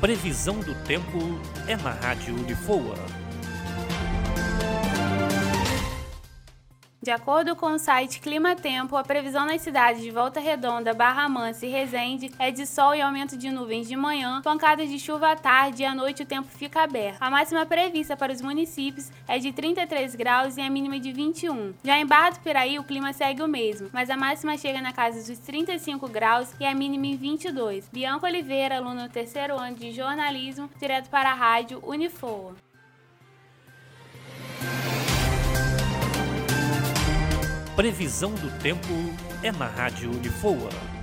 Previsão do tempo é na Rádio Unifoa. De acordo com o site Clima Tempo, a previsão nas cidades de Volta Redonda, Barra Mansa e Resende é de sol e aumento de nuvens de manhã, pancadas de chuva à tarde e à noite o tempo fica aberto. A máxima prevista para os municípios é de 33 graus e a mínima de 21. Já em Barra do Piraí, o clima segue o mesmo, mas a máxima chega na casa dos 35 graus e a mínima em 22. Bianca Oliveira, aluna do terceiro ano de jornalismo, direto para a rádio Unifoa. Previsão do tempo é na Rádio Unifoa.